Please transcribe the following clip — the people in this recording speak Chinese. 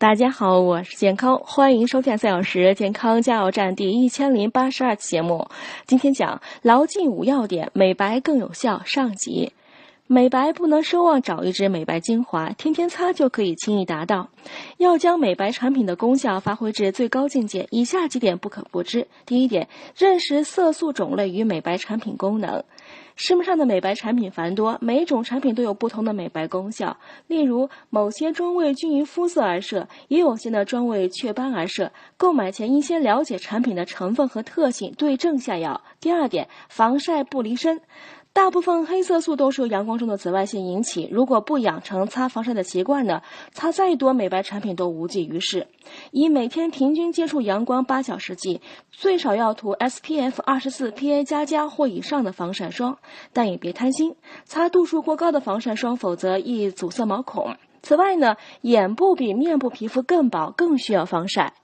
大家好，我是健康，欢迎收听三小时健康加油站第一千零八十二期节目。今天讲牢记五要点，美白更有效。上集，美白不能奢望找一支美白精华，天天擦就可以轻易达到。要将美白产品的功效发挥至最高境界，以下几点不可不知。第一点，认识色素种类与美白产品功能。市面上的美白产品繁多，每种产品都有不同的美白功效。例如，某些专为均匀肤色而设，也有些呢专为雀斑而设。购买前应先了解产品的成分和特性，对症下药。第二点，防晒不离身。大部分黑色素都是由阳光中的紫外线引起，如果不养成擦防晒的习惯呢，擦再多美白产品都无济于事。以每天平均接触阳光八小时计，最少要涂 SPF 二十四 PA 加加或以上的防晒霜，但也别贪心，擦度数过高的防晒霜，否则易阻塞毛孔。此外呢，眼部比面部皮肤更薄，更需要防晒。